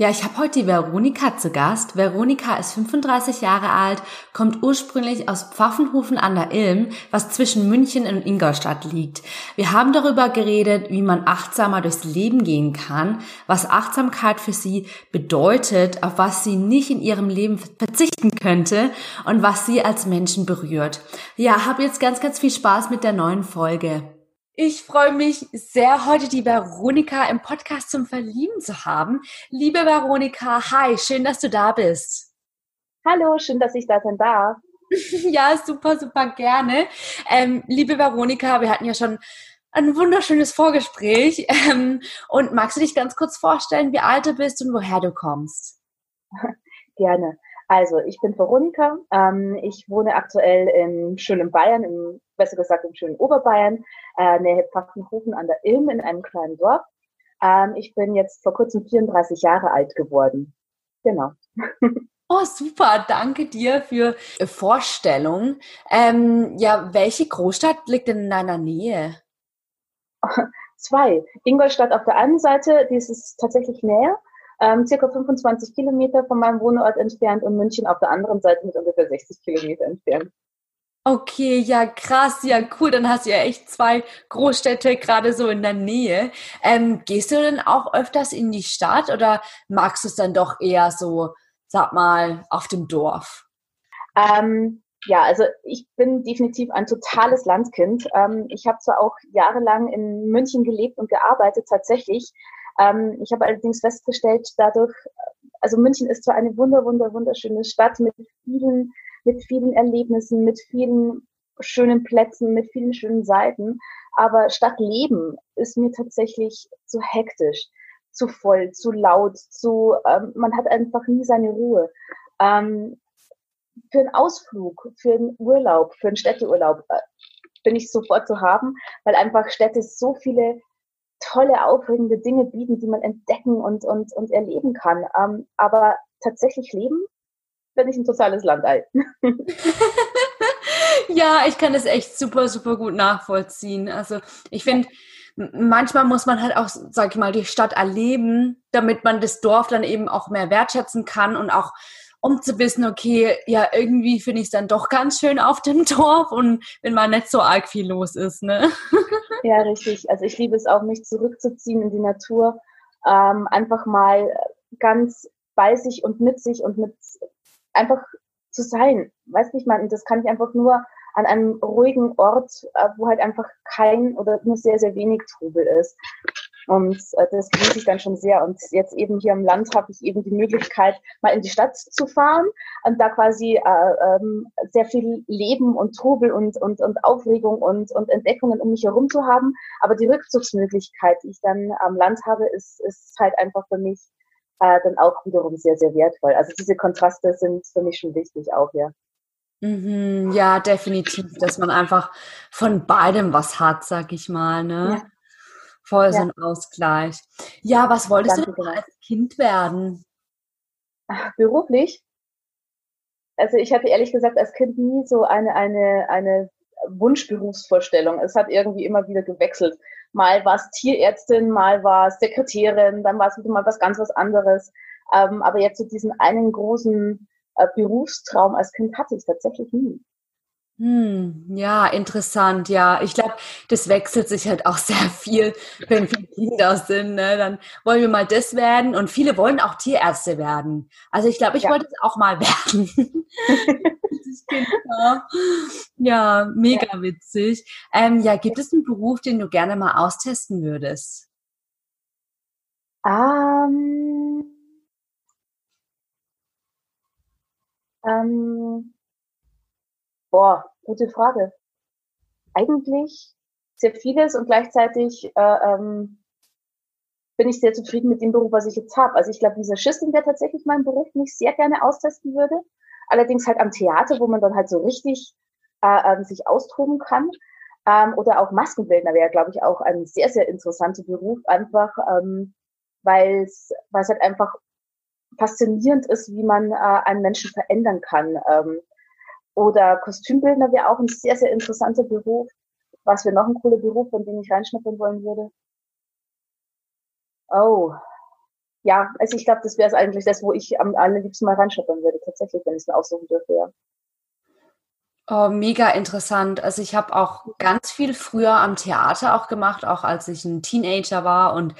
Ja, ich habe heute die Veronika zu Gast. Veronika ist 35 Jahre alt, kommt ursprünglich aus Pfaffenhofen an der Ilm, was zwischen München und Ingolstadt liegt. Wir haben darüber geredet, wie man achtsamer durchs Leben gehen kann, was Achtsamkeit für sie bedeutet, auf was sie nicht in ihrem Leben verzichten könnte und was sie als Menschen berührt. Ja, hab jetzt ganz, ganz viel Spaß mit der neuen Folge. Ich freue mich sehr, heute die Veronika im Podcast zum Verlieben zu haben. Liebe Veronika, hi, schön, dass du da bist. Hallo, schön, dass ich da sein darf. ja, super, super gerne. Ähm, liebe Veronika, wir hatten ja schon ein wunderschönes Vorgespräch. Ähm, und magst du dich ganz kurz vorstellen, wie alt du bist und woher du kommst? Gerne. Also, ich bin Veronika. Ähm, ich wohne aktuell in schönen Bayern, im, besser gesagt im schönen Oberbayern, äh, nähe Pfaffenhofen an der Ilm in einem kleinen Dorf. Ähm, ich bin jetzt vor kurzem 34 Jahre alt geworden. Genau. Oh, super. Danke dir für Vorstellung. Ähm, ja, welche Großstadt liegt denn in deiner Nähe? Zwei. Ingolstadt auf der einen Seite, die ist tatsächlich näher ähm, circa 25 Kilometer von meinem Wohnort entfernt und München auf der anderen Seite mit ungefähr 60 Kilometer entfernt. Okay, ja, krass, ja, cool. Dann hast du ja echt zwei Großstädte gerade so in der Nähe. Ähm, gehst du denn auch öfters in die Stadt oder magst du es dann doch eher so, sag mal, auf dem Dorf? Ähm, ja, also ich bin definitiv ein totales Landkind. Ähm, ich habe zwar auch jahrelang in München gelebt und gearbeitet, tatsächlich, ähm, ich habe allerdings festgestellt, dadurch, also München ist zwar eine wunder, wunder, wunderschöne Stadt mit vielen, mit vielen Erlebnissen, mit vielen schönen Plätzen, mit vielen schönen Seiten, aber Stadtleben ist mir tatsächlich zu hektisch, zu voll, zu laut, zu, ähm, man hat einfach nie seine Ruhe. Ähm, für einen Ausflug, für einen Urlaub, für einen Städteurlaub äh, bin ich sofort zu haben, weil einfach Städte so viele tolle, aufregende Dinge bieten, die man entdecken und, und, und erleben kann. Ähm, aber tatsächlich leben, bin ich ein totales Landei. ja, ich kann das echt super, super gut nachvollziehen. Also ich finde, manchmal muss man halt auch, sag ich mal, die Stadt erleben, damit man das Dorf dann eben auch mehr wertschätzen kann und auch um zu wissen, okay, ja, irgendwie finde ich es dann doch ganz schön auf dem Dorf und wenn mal nicht so arg viel los ist, ne? Ja, richtig. Also ich liebe es auch, mich zurückzuziehen in die Natur, ähm, einfach mal ganz bei sich und mit sich und mit einfach zu sein. Weiß nicht, man, das kann ich einfach nur an einem ruhigen Ort, äh, wo halt einfach kein oder nur sehr, sehr wenig Trubel ist. Und äh, das genieße ich dann schon sehr. Und jetzt eben hier im Land habe ich eben die Möglichkeit, mal in die Stadt zu fahren und da quasi äh, ähm, sehr viel Leben und Trubel und, und, und Aufregung und, und Entdeckungen um mich herum zu haben. Aber die Rückzugsmöglichkeit, die ich dann am Land habe, ist, ist halt einfach für mich äh, dann auch wiederum sehr, sehr wertvoll. Also diese Kontraste sind für mich schon wichtig auch, ja. Mhm, ja, definitiv, dass man einfach von beidem was hat, sag ich mal, ne? Ja. Voll so ein Ausgleich. Ja, was wolltest Danke, du denn als Kind werden? Ach, beruflich? Also ich hatte ehrlich gesagt als Kind nie so eine, eine, eine Wunschberufsvorstellung. Es hat irgendwie immer wieder gewechselt. Mal war es Tierärztin, mal war es Sekretärin, dann war es wieder mal was ganz was anderes. Ähm, aber jetzt so diesen einen großen äh, Berufstraum als Kind hatte ich tatsächlich nie. Hm, ja, interessant. Ja, ich glaube, das wechselt sich halt auch sehr viel, wenn wir Kinder sind. Ne? Dann wollen wir mal das werden und viele wollen auch Tierärzte werden. Also ich glaube, ich ja. wollte es auch mal werden. ja, mega ja. witzig. Ähm, ja, gibt es einen Beruf, den du gerne mal austesten würdest? Um, ähm, Boah, gute Frage. Eigentlich sehr vieles und gleichzeitig äh, ähm, bin ich sehr zufrieden mit dem Beruf, was ich jetzt habe. Also ich glaube, dieser Schissing wäre tatsächlich mein Beruf, den ich sehr gerne austesten würde. Allerdings halt am Theater, wo man dann halt so richtig äh, ähm, sich austoben kann. Ähm, oder auch Maskenbildner wäre, glaube ich, auch ein sehr, sehr interessanter Beruf. Einfach, ähm, weil es halt einfach faszinierend ist, wie man äh, einen Menschen verändern kann. Ähm, oder Kostümbildner wäre auch ein sehr, sehr interessanter Beruf. Was wäre noch ein cooler Beruf, von dem ich reinschnuppern wollen würde? Oh, ja, also ich glaube, das wäre es eigentlich das, wo ich am allerliebsten mal reinschnuppern würde, tatsächlich, wenn ich es mir aussuchen dürfte, ja. Oh, mega interessant. Also ich habe auch ganz viel früher am Theater auch gemacht, auch als ich ein Teenager war und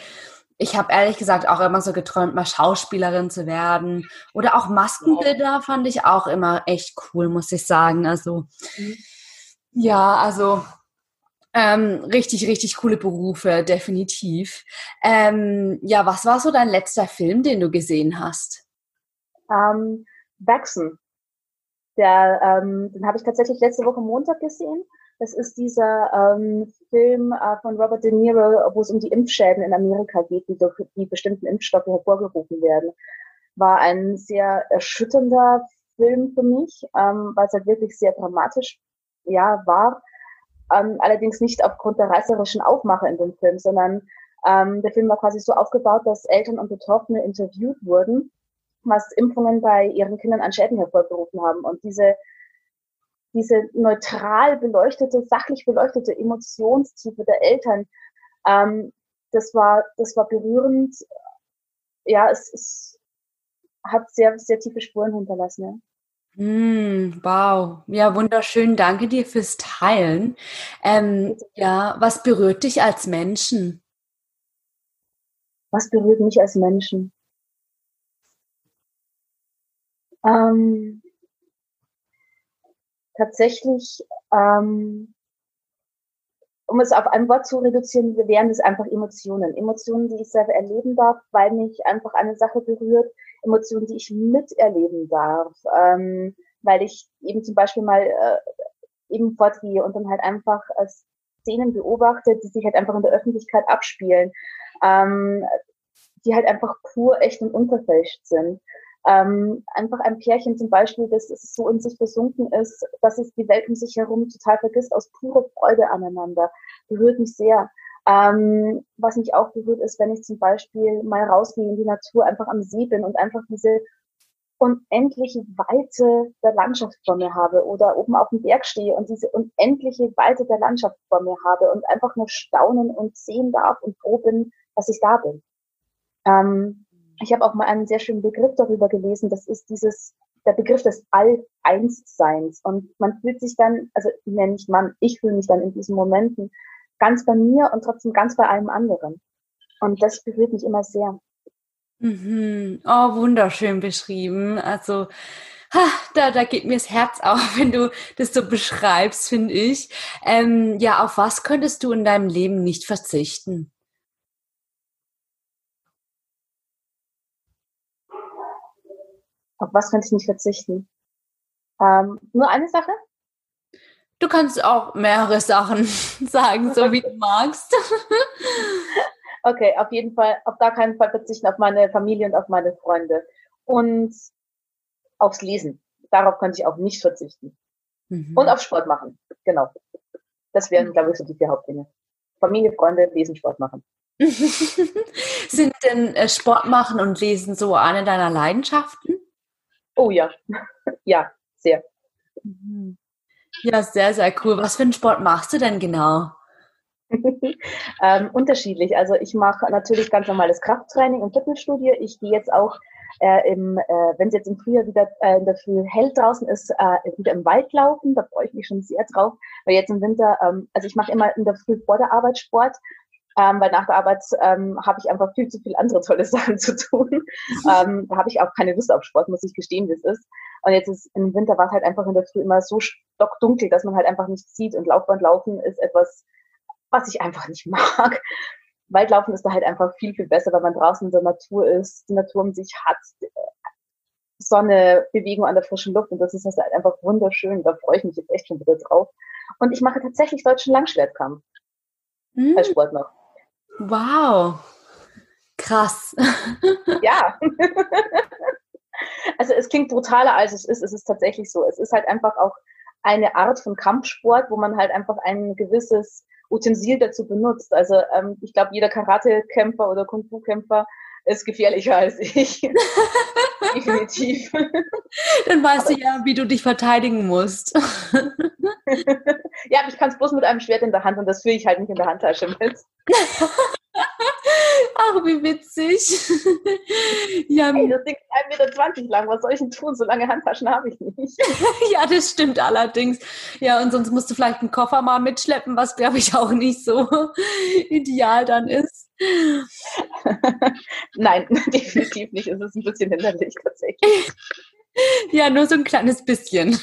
ich habe ehrlich gesagt auch immer so geträumt, mal Schauspielerin zu werden. Oder auch Maskenbilder fand ich auch immer echt cool, muss ich sagen. Also mhm. ja, also ähm, richtig, richtig coole Berufe, definitiv. Ähm, ja, was war so dein letzter Film, den du gesehen hast? Ähm, Wachsen. Der, ähm, den habe ich tatsächlich letzte Woche Montag gesehen. Das ist dieser ähm, Film äh, von Robert De Niro, wo es um die Impfschäden in Amerika geht, die durch die bestimmten Impfstoffe hervorgerufen werden. War ein sehr erschütternder Film für mich, ähm, weil es halt wirklich sehr dramatisch ja, war. Ähm, allerdings nicht aufgrund der reißerischen Aufmache in dem Film, sondern ähm, der Film war quasi so aufgebaut, dass Eltern und Betroffene interviewt wurden, was Impfungen bei ihren Kindern an Schäden hervorgerufen haben. Und diese diese neutral beleuchtete, sachlich beleuchtete Emotionstiefe der Eltern, ähm, das war, das war berührend. Ja, es, es hat sehr, sehr tiefe Spuren hinterlassen. Ja. Mm, wow, ja, wunderschön. Danke dir fürs Teilen. Ähm, ja, was berührt dich als Menschen? Was berührt mich als Menschen? Ähm, tatsächlich, ähm, um es auf ein Wort zu reduzieren, wären es einfach Emotionen. Emotionen, die ich selber erleben darf, weil mich einfach eine Sache berührt. Emotionen, die ich miterleben darf, ähm, weil ich eben zum Beispiel mal äh, eben fortgehe und dann halt einfach äh, Szenen beobachte, die sich halt einfach in der Öffentlichkeit abspielen, ähm, die halt einfach pur, echt und unverfälscht sind. Ähm, einfach ein Pärchen zum Beispiel, das so in sich versunken ist, dass es die Welt um sich herum total vergisst, aus purer Freude aneinander. Berührt mich sehr. Ähm, was mich auch berührt, ist, wenn ich zum Beispiel mal rausgehe in die Natur, einfach am See bin und einfach diese unendliche Weite der Landschaft vor mir habe oder oben auf dem Berg stehe und diese unendliche Weite der Landschaft vor mir habe und einfach nur staunen und sehen darf und froh bin, dass ich da bin. Ähm, ich habe auch mal einen sehr schönen Begriff darüber gelesen. Das ist dieses, der Begriff des All-Eins-Seins. Und man fühlt sich dann, also nenne ich man, ich fühle mich dann in diesen Momenten ganz bei mir und trotzdem ganz bei allem anderen. Und das berührt mich immer sehr. Mhm. Oh, wunderschön beschrieben. Also, ha, da, da geht mir das Herz auf, wenn du das so beschreibst, finde ich. Ähm, ja, auf was könntest du in deinem Leben nicht verzichten? Auf was könnte ich nicht verzichten? Ähm, nur eine Sache? Du kannst auch mehrere Sachen sagen, so wie du magst. okay, auf jeden Fall, auf gar keinen Fall verzichten auf meine Familie und auf meine Freunde. Und aufs Lesen. Darauf könnte ich auch nicht verzichten. Mhm. Und auf Sport machen. Genau. Das wären, glaube ich, so die vier Hauptdinge. Familie, Freunde, Lesen, Sport machen. Sind denn äh, Sport machen und Lesen so eine deiner Leidenschaften? Oh ja, ja, sehr. Mhm. Ja, sehr, sehr cool. Was für einen Sport machst du denn genau? ähm, unterschiedlich. Also ich mache natürlich ganz normales Krafttraining im Fitnessstudio. Ich gehe jetzt auch äh, im, äh, wenn es jetzt im Frühjahr wieder äh, in der Früh hell draußen ist, äh, wieder im Wald laufen. Da freue ich mich schon sehr drauf. Weil jetzt im Winter, ähm, also ich mache immer in der Früh vor der Arbeit Sport ähm, weil nach der Arbeit ähm, habe ich einfach viel zu viel andere tolle Sachen zu tun. ähm, da habe ich auch keine Lust auf Sport, muss ich gestehen, wie es ist. Und jetzt ist im Winter war es halt einfach in der Früh immer so stockdunkel, dass man halt einfach nichts sieht. Und Laufband laufen ist etwas, was ich einfach nicht mag. Waldlaufen ist da halt einfach viel, viel besser, weil man draußen in der Natur ist, die Natur um sich hat, Sonne, Bewegung an der frischen Luft und das ist halt einfach wunderschön. Da freue ich mich jetzt echt schon wieder drauf. Und ich mache tatsächlich deutschen Langschwertkampf mhm. als Sport noch. Wow. Krass. ja. also es klingt brutaler als es ist. Es ist tatsächlich so. Es ist halt einfach auch eine Art von Kampfsport, wo man halt einfach ein gewisses Utensil dazu benutzt. Also ähm, ich glaube, jeder Karate-Kämpfer oder Kung-Fu-Kämpfer ist gefährlicher als ich. Definitiv. Dann weißt aber du ja, wie du dich verteidigen musst. ja, ich kann es bloß mit einem Schwert in der Hand und das führe ich halt nicht in der Handtasche mit. Ach, wie witzig. ja, hey, das Ding ist 1,20 Meter lang. Was soll ich denn tun? So lange Handtaschen habe ich nicht. ja, das stimmt allerdings. Ja, und sonst musst du vielleicht einen Koffer mal mitschleppen, was glaube ich auch nicht so ideal dann ist. Nein, definitiv nicht. Es ist ein bisschen hinderlich tatsächlich. Ja, nur so ein kleines bisschen.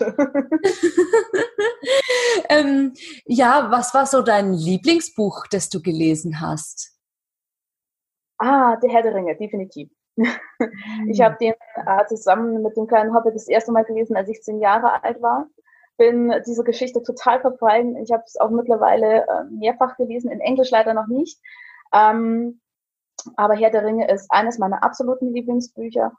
ähm, ja, was war so dein Lieblingsbuch, das du gelesen hast? Ah, Der Herr der Ringe, definitiv. Ich habe den äh, zusammen mit dem kleinen Hobbit das erste Mal gelesen, als ich zehn Jahre alt war. Bin dieser Geschichte total verfallen. Ich habe es auch mittlerweile äh, mehrfach gelesen, in Englisch leider noch nicht. Ähm, aber Herr der Ringe ist eines meiner absoluten Lieblingsbücher.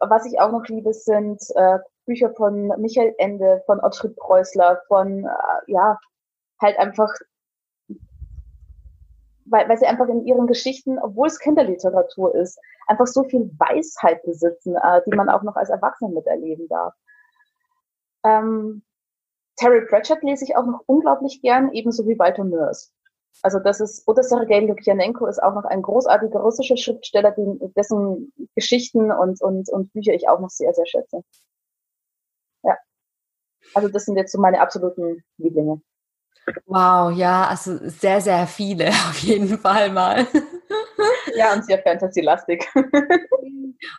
Was ich auch noch liebe, sind äh, Bücher von Michael Ende, von Ottfried Preußler, von, äh, ja, halt einfach, weil, weil sie einfach in ihren Geschichten, obwohl es Kinderliteratur ist, einfach so viel Weisheit besitzen, äh, die man auch noch als Erwachsener miterleben darf. Ähm, Terry Pratchett lese ich auch noch unglaublich gern, ebenso wie Walter Mörs. Also das ist, oder Sergei Lukjanenko ist auch noch ein großartiger russischer Schriftsteller, dessen Geschichten und, und, und Bücher ich auch noch sehr, sehr schätze. Ja. Also das sind jetzt so meine absoluten Lieblinge. Wow, ja, also sehr, sehr viele auf jeden Fall mal. Ja, und sehr Fantasy-lastig.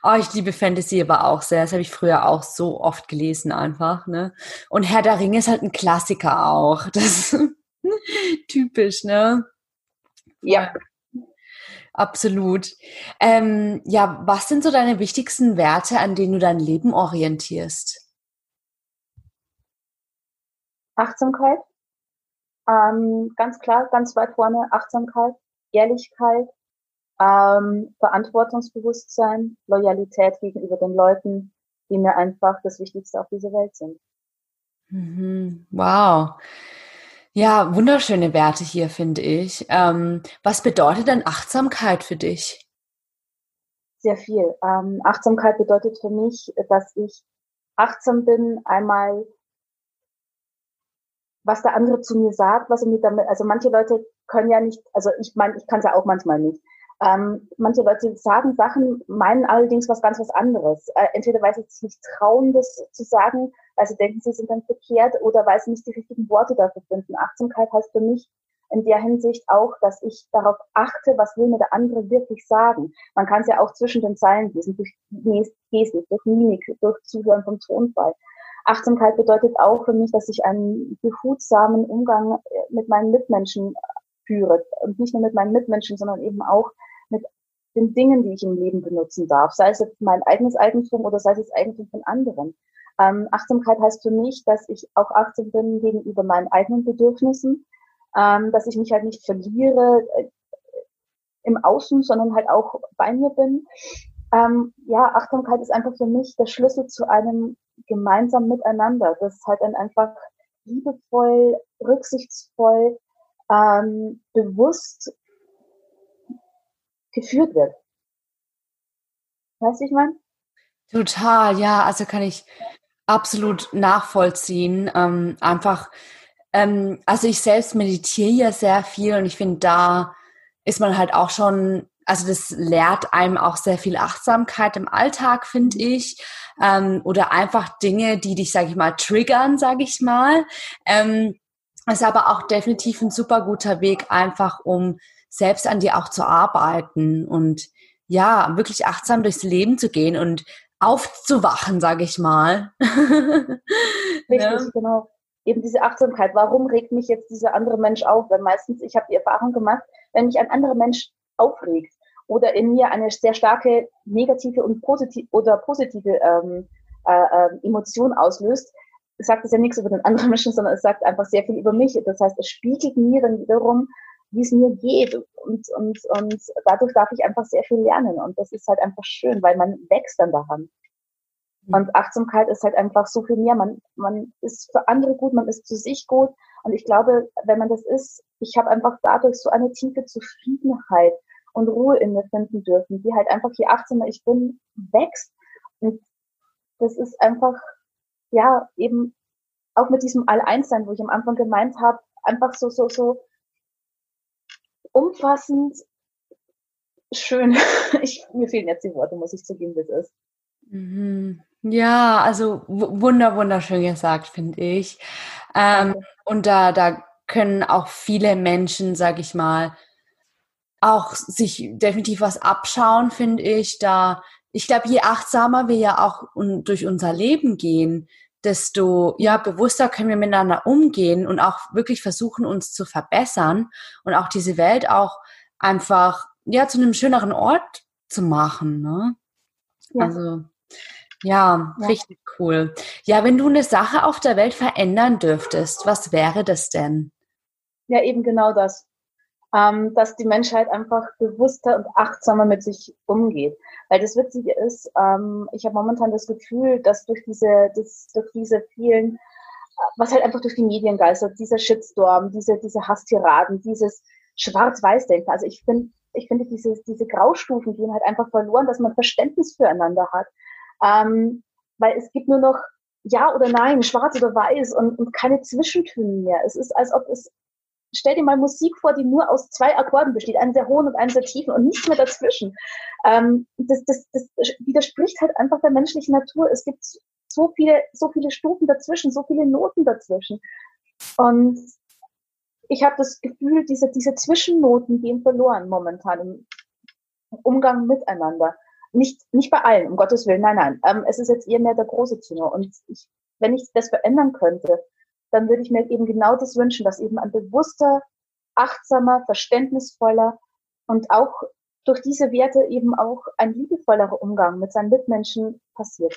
Oh, ich liebe Fantasy aber auch sehr. Das habe ich früher auch so oft gelesen einfach. Ne? Und Herr der Ringe ist halt ein Klassiker auch. Das Typisch, ne? Ja. Absolut. Ähm, ja, was sind so deine wichtigsten Werte, an denen du dein Leben orientierst? Achtsamkeit. Ähm, ganz klar, ganz weit vorne Achtsamkeit, Ehrlichkeit, ähm, Verantwortungsbewusstsein, Loyalität gegenüber den Leuten, die mir einfach das Wichtigste auf dieser Welt sind. Mhm. Wow. Ja, wunderschöne Werte hier, finde ich. Ähm, was bedeutet denn Achtsamkeit für dich? Sehr viel. Ähm, Achtsamkeit bedeutet für mich, dass ich achtsam bin, einmal was der andere zu mir sagt, was er mir damit, also manche Leute können ja nicht, also ich meine, ich kann es ja auch manchmal nicht. Ähm, manche Leute sagen Sachen, meinen allerdings was ganz was anderes. Äh, entweder weil sie sich nicht trauen, das zu sagen, weil sie denken, sie sind dann verkehrt oder weil sie nicht die richtigen Worte dafür finden. Achtsamkeit heißt für mich in der Hinsicht auch, dass ich darauf achte, was will mir der andere wirklich sagen. Man kann es ja auch zwischen den Zeilen lesen, durch Gestik, durch Mimik, durch Zuhören vom Tonfall. Achtsamkeit bedeutet auch für mich, dass ich einen behutsamen Umgang äh, mit meinen Mitmenschen führe. Und nicht nur mit meinen Mitmenschen, sondern eben auch mit den Dingen, die ich im Leben benutzen darf, sei es jetzt mein eigenes Eigentum oder sei es das Eigentum von anderen. Ähm, Achtsamkeit heißt für mich, dass ich auch achtsam bin gegenüber meinen eigenen Bedürfnissen, ähm, dass ich mich halt nicht verliere äh, im Außen, sondern halt auch bei mir bin. Ähm, ja, Achtsamkeit ist einfach für mich der Schlüssel zu einem gemeinsamen Miteinander, das halt dann einfach liebevoll, rücksichtsvoll, ähm, bewusst geführt wird. Weißt du, ich meine? Total, ja, also kann ich absolut nachvollziehen. Ähm, einfach, ähm, also ich selbst meditiere ja sehr viel und ich finde, da ist man halt auch schon, also das lehrt einem auch sehr viel Achtsamkeit im Alltag, finde mhm. ich. Ähm, oder einfach Dinge, die dich, sage ich mal, triggern, sage ich mal. Ähm, ist aber auch definitiv ein super guter Weg, einfach um selbst an dir auch zu arbeiten und ja, wirklich achtsam durchs Leben zu gehen und aufzuwachen, sage ich mal. Richtig, ja. genau. Eben diese Achtsamkeit. Warum regt mich jetzt dieser andere Mensch auf? Weil meistens, ich habe die Erfahrung gemacht, wenn mich ein anderer Mensch aufregt oder in mir eine sehr starke negative und positive oder positive ähm, äh, äh, Emotion auslöst, sagt es ja nichts über den anderen Menschen, sondern es sagt einfach sehr viel über mich. Das heißt, es spiegelt mir dann wiederum wie es mir geht. Und, und, und dadurch darf ich einfach sehr viel lernen. Und das ist halt einfach schön, weil man wächst dann daran. Mhm. Und Achtsamkeit ist halt einfach so viel mehr. Man, man ist für andere gut, man ist zu sich gut. Und ich glaube, wenn man das ist, ich habe einfach dadurch so eine tiefe Zufriedenheit und Ruhe in mir finden dürfen, die halt einfach je achtsamer ich bin, wächst. Und das ist einfach, ja, eben auch mit diesem All-Eins-Sein, wo ich am Anfang gemeint habe, einfach so, so, so umfassend schön. Ich, mir fehlen jetzt die Worte, muss ich zugeben, wie es ist. Mhm. Ja, also wunder, wunderschön gesagt, finde ich. Ähm, und da, da können auch viele Menschen, sag ich mal, auch sich definitiv was abschauen, finde ich. Da, ich glaube, je achtsamer wir ja auch durch unser Leben gehen, desto ja bewusster können wir miteinander umgehen und auch wirklich versuchen, uns zu verbessern und auch diese Welt auch einfach ja zu einem schöneren Ort zu machen. Ne? Ja. Also ja, ja, richtig cool. Ja, wenn du eine Sache auf der Welt verändern dürftest, was wäre das denn? Ja, eben genau das. Ähm, dass die Menschheit einfach bewusster und achtsamer mit sich umgeht. Weil das Witzige ist, ähm, ich habe momentan das Gefühl, dass durch diese, das, durch diese vielen, was halt einfach durch die Medien geistert, dieser Shitstorm, diese, diese Hasstiraden, dieses Schwarz-Weiß-Denken. Also ich finde, ich finde, diese, diese Graustufen gehen halt einfach verloren, dass man Verständnis füreinander hat. Ähm, weil es gibt nur noch Ja oder Nein, Schwarz oder Weiß und, und keine Zwischentöne mehr. Es ist, als ob es, stell dir mal Musik vor, die nur aus zwei Akkorden besteht, einen sehr hohen und einen sehr tiefen und nichts mehr dazwischen. Ähm, das, das, das widerspricht halt einfach der menschlichen Natur. Es gibt so viele, so viele Stufen dazwischen, so viele Noten dazwischen. Und ich habe das Gefühl, diese, diese Zwischennoten gehen verloren momentan im Umgang miteinander. Nicht, nicht bei allen, um Gottes Willen, nein, nein. Ähm, es ist jetzt eher mehr der große Tenor. Und ich, wenn ich das verändern könnte, dann würde ich mir eben genau das wünschen, dass eben ein bewusster, achtsamer, verständnisvoller und auch durch diese Werte eben auch ein liebevollerer Umgang mit seinen Mitmenschen passiert.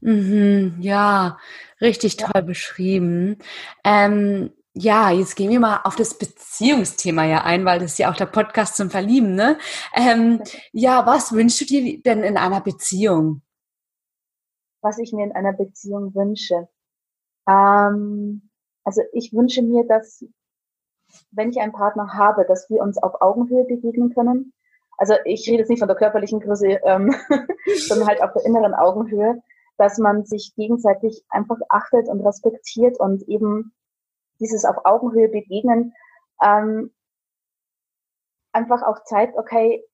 Mhm, ja, richtig toll beschrieben. Ähm, ja, jetzt gehen wir mal auf das Beziehungsthema ja ein, weil das ist ja auch der Podcast zum Verlieben, ne? Ähm, ja, was wünschst du dir denn in einer Beziehung? Was ich mir in einer Beziehung wünsche. Ähm, also ich wünsche mir, dass, wenn ich einen Partner habe, dass wir uns auf Augenhöhe begegnen können. Also ich rede jetzt nicht von der körperlichen Größe, ähm, sondern halt auf der inneren Augenhöhe, dass man sich gegenseitig einfach achtet und respektiert und eben dieses auf Augenhöhe begegnen, ähm, einfach auch zeigt, okay,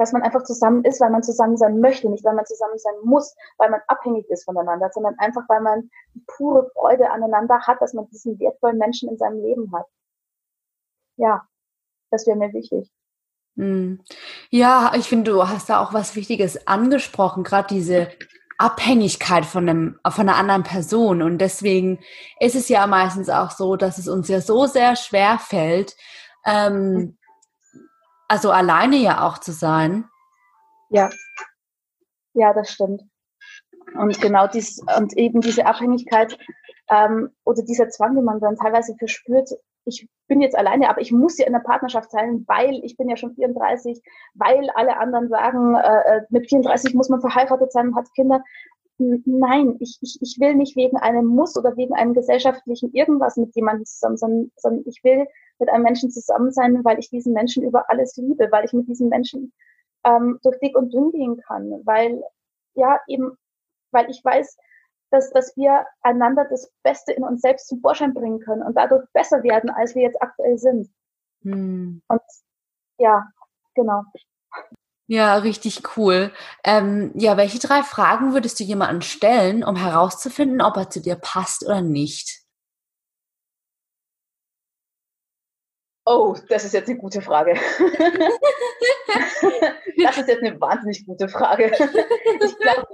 dass man einfach zusammen ist, weil man zusammen sein möchte, nicht weil man zusammen sein muss, weil man abhängig ist voneinander, sondern einfach weil man pure Freude aneinander hat, dass man diesen wertvollen Menschen in seinem Leben hat. Ja, das wäre mir wichtig. Hm. Ja, ich finde, du hast da auch was Wichtiges angesprochen, gerade diese Abhängigkeit von, einem, von einer anderen Person. Und deswegen ist es ja meistens auch so, dass es uns ja so sehr schwer fällt, ähm, also alleine ja auch zu sein. Ja, ja, das stimmt. Und genau dies und eben diese Abhängigkeit ähm, oder dieser Zwang, den man dann teilweise verspürt, ich bin jetzt alleine, aber ich muss ja in der Partnerschaft sein, weil ich bin ja schon 34, weil alle anderen sagen, äh, äh mit 34 muss man verheiratet sein und hat Kinder. Nein, ich, ich, ich will nicht wegen einem Muss oder wegen einem gesellschaftlichen irgendwas mit jemandem zusammen, sondern, sondern ich will mit einem Menschen zusammen sein, weil ich diesen Menschen über alles liebe, weil ich mit diesen Menschen ähm, durch dick und dünn gehen kann, weil ja eben, weil ich weiß, dass, dass wir einander das Beste in uns selbst zum Vorschein bringen können und dadurch besser werden, als wir jetzt aktuell sind. Hm. Und ja, genau. Ja, richtig cool. Ähm, ja, welche drei Fragen würdest du jemandem stellen, um herauszufinden, ob er zu dir passt oder nicht? Oh, das ist jetzt eine gute Frage. das ist jetzt eine wahnsinnig gute Frage. Ich glaube,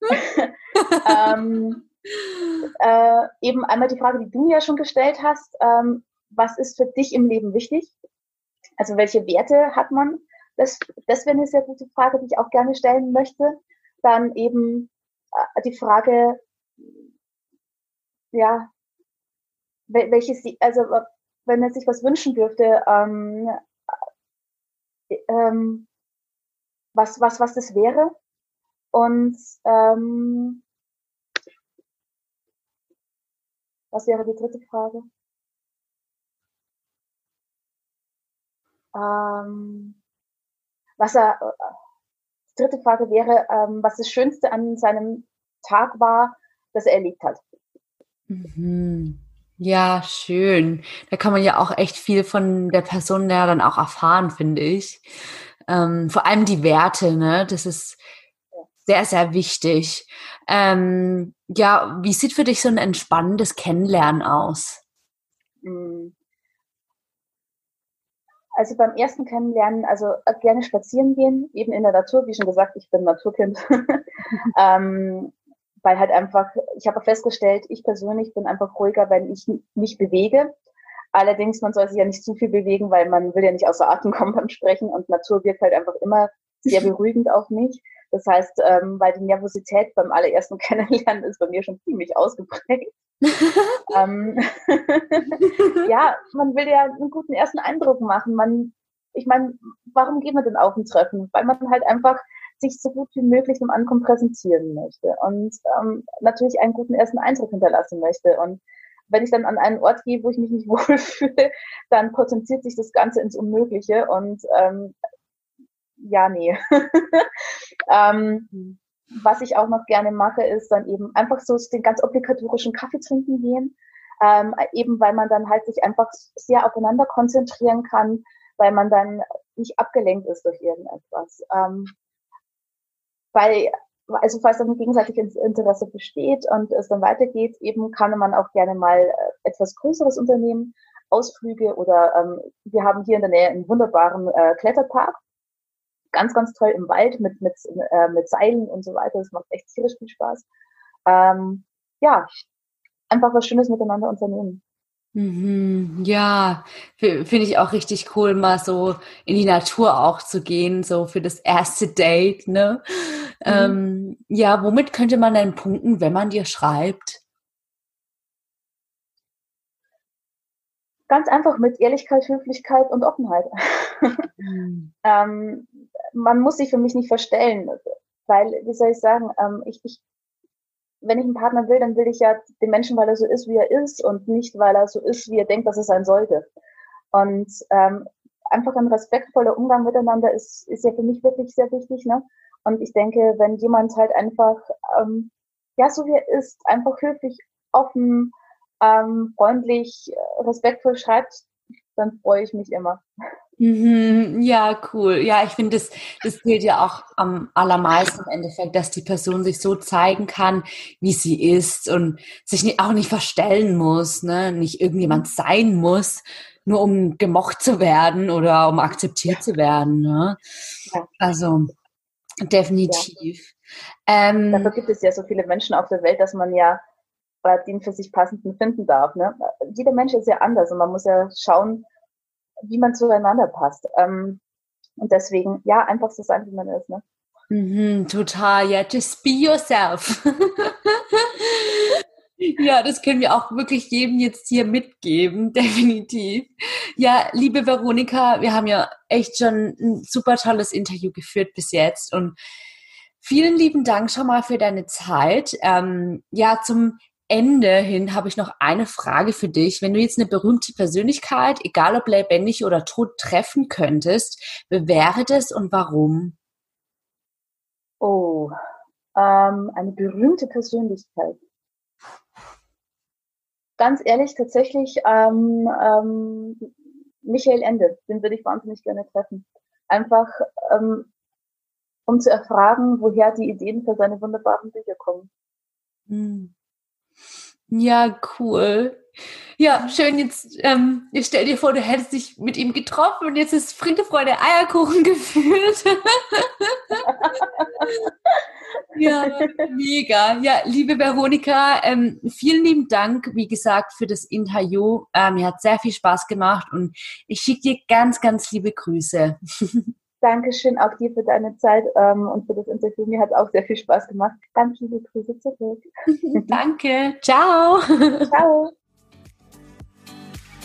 ähm, äh, eben einmal die Frage, die du ja schon gestellt hast, ähm, was ist für dich im Leben wichtig? Also welche Werte hat man? Das, das wäre eine sehr gute Frage, die ich auch gerne stellen möchte. Dann eben äh, die Frage, ja, welches, also wenn er sich was wünschen dürfte, ähm, äh, ähm, was, was, was das wäre. Und ähm, was wäre die dritte Frage? Ähm, was er, die dritte Frage wäre, ähm, was das Schönste an seinem Tag war, das er erlebt hat. Mhm. Ja, schön. Da kann man ja auch echt viel von der Person ja dann auch erfahren, finde ich. Ähm, vor allem die Werte, ne? Das ist sehr, sehr wichtig. Ähm, ja, wie sieht für dich so ein entspannendes Kennenlernen aus? Hm. Also beim ersten Kennenlernen, also äh, gerne spazieren gehen, eben in der Natur, wie schon gesagt, ich bin Naturkind. ähm, weil halt einfach, ich habe festgestellt, ich persönlich bin einfach ruhiger, wenn ich mich bewege. Allerdings, man soll sich ja nicht zu viel bewegen, weil man will ja nicht außer Atem kommen beim Sprechen und Natur wirkt halt einfach immer sehr beruhigend auf mich. Das heißt, ähm, weil die Nervosität beim allerersten Kennenlernen ist bei mir schon ziemlich ausgeprägt. ähm, ja, man will ja einen guten ersten Eindruck machen. Man, ich meine, warum geht man denn auf ein Treffen? Weil man halt einfach sich so gut wie möglich im Ankommen präsentieren möchte und ähm, natürlich einen guten ersten Eindruck hinterlassen möchte. Und wenn ich dann an einen Ort gehe, wo ich mich nicht wohlfühle, dann potenziert sich das Ganze ins Unmögliche und ähm, ja, nee. ähm, was ich auch noch gerne mache, ist dann eben einfach so den ganz obligatorischen Kaffee trinken gehen. Ähm, eben weil man dann halt sich einfach sehr aufeinander konzentrieren kann, weil man dann nicht abgelenkt ist durch irgendetwas. Ähm, weil, also falls dann ein gegenseitiges Interesse besteht und es dann weitergeht, eben kann man auch gerne mal äh, etwas größeres Unternehmen, Ausflüge oder ähm, wir haben hier in der Nähe einen wunderbaren äh, Kletterpark, ganz, ganz toll im Wald mit, mit, äh, mit Seilen und so weiter. Das macht echt tierisch viel Spaß. Ähm, ja, einfach was Schönes miteinander unternehmen. Mhm, ja, finde ich auch richtig cool, mal so in die Natur auch zu gehen, so für das erste Date, ne? Mhm. Ähm, ja, womit könnte man denn punkten, wenn man dir schreibt? Ganz einfach mit Ehrlichkeit, Höflichkeit und Offenheit. Mhm. ähm, man muss sich für mich nicht verstellen, weil, wie soll ich sagen, ähm, ich, ich, wenn ich einen Partner will, dann will ich ja den Menschen, weil er so ist, wie er ist und nicht, weil er so ist, wie er denkt, dass er sein sollte. Und ähm, einfach ein respektvoller Umgang miteinander ist, ist ja für mich wirklich sehr wichtig. Ne? Und ich denke, wenn jemand halt einfach, ähm, ja, so wie er ist, einfach höflich, offen, ähm, freundlich, respektvoll schreibt, dann freue ich mich immer. Mhm, ja, cool. Ja, ich finde, das, das gilt ja auch am allermeisten im Endeffekt, dass die Person sich so zeigen kann, wie sie ist und sich auch nicht verstellen muss, ne? nicht irgendjemand sein muss, nur um gemocht zu werden oder um akzeptiert zu werden. Ne? Ja. Also definitiv. Ja. Ähm, Dafür gibt es ja so viele Menschen auf der Welt, dass man ja den für sich passenden finden darf. Ne? Jeder Mensch ist ja anders und man muss ja schauen, wie man zueinander passt. Ähm, und deswegen, ja, einfach so sein, wie man ist. Ne? Mhm, total, ja, just be yourself. ja, das können wir auch wirklich jedem jetzt hier mitgeben, definitiv. Ja, liebe Veronika, wir haben ja echt schon ein super tolles Interview geführt bis jetzt und vielen lieben Dank schon mal für deine Zeit. Ähm, ja, zum Ende hin habe ich noch eine Frage für dich. Wenn du jetzt eine berühmte Persönlichkeit, egal ob lebendig oder tot, treffen könntest, wer wäre das und warum? Oh, ähm, eine berühmte Persönlichkeit. Ganz ehrlich, tatsächlich ähm, ähm, Michael Ende, den würde ich wahnsinnig gerne treffen. Einfach, ähm, um zu erfragen, woher die Ideen für seine wunderbaren Bücher kommen. Hm. Ja, cool. Ja, schön. Jetzt, ähm, stell dir vor, du hättest dich mit ihm getroffen und jetzt ist Friede, Freude, Eierkuchen gefühlt. ja, mega. Ja, liebe Veronika, ähm, vielen lieben Dank, wie gesagt, für das Interview. Ähm, mir hat sehr viel Spaß gemacht und ich schicke dir ganz, ganz liebe Grüße. Dankeschön auch dir für deine Zeit ähm, und für das Interview. Mir hat es auch sehr viel Spaß gemacht. Ganz liebe Grüße zurück. Danke. Ciao. Ciao.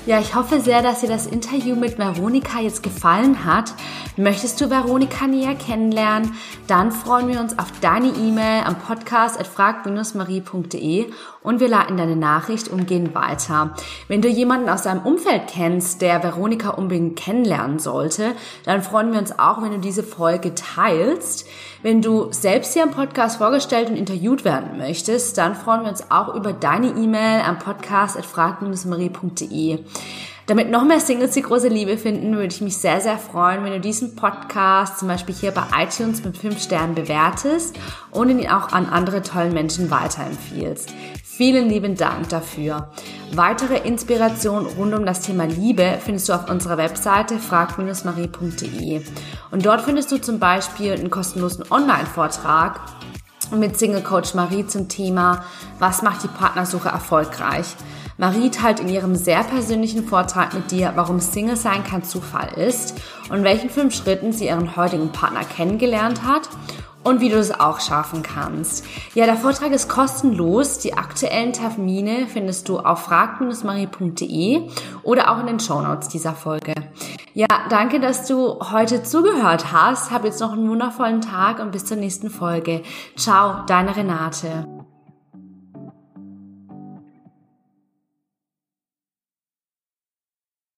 Ja, ich hoffe sehr, dass dir das Interview mit Veronika jetzt gefallen hat. Möchtest du Veronika näher kennenlernen? Dann freuen wir uns auf deine E-Mail am Podcast at frag-marie.de und wir leiten deine Nachricht umgehend weiter. Wenn du jemanden aus deinem Umfeld kennst, der Veronika unbedingt kennenlernen sollte, dann freuen wir uns auch, wenn du diese Folge teilst. Wenn du selbst hier im Podcast vorgestellt und interviewt werden möchtest, dann freuen wir uns auch über deine E-Mail am Podcast at frag-marie.de. Damit noch mehr Singles die große Liebe finden, würde ich mich sehr, sehr freuen, wenn du diesen Podcast zum Beispiel hier bei iTunes mit 5 Sternen bewertest und ihn auch an andere tollen Menschen weiterempfiehlst. Vielen lieben Dank dafür. Weitere Inspiration rund um das Thema Liebe findest du auf unserer Webseite frag-marie.de. Und dort findest du zum Beispiel einen kostenlosen Online-Vortrag mit Single Coach Marie zum Thema Was macht die Partnersuche erfolgreich? Marie teilt in ihrem sehr persönlichen Vortrag mit dir, warum Single sein kein Zufall ist und welchen fünf Schritten sie ihren heutigen Partner kennengelernt hat und wie du es auch schaffen kannst. Ja, der Vortrag ist kostenlos. Die aktuellen Termine findest du auf frag-marie.de oder auch in den Shownotes dieser Folge. Ja, danke, dass du heute zugehört hast. Hab jetzt noch einen wundervollen Tag und bis zur nächsten Folge. Ciao, deine Renate.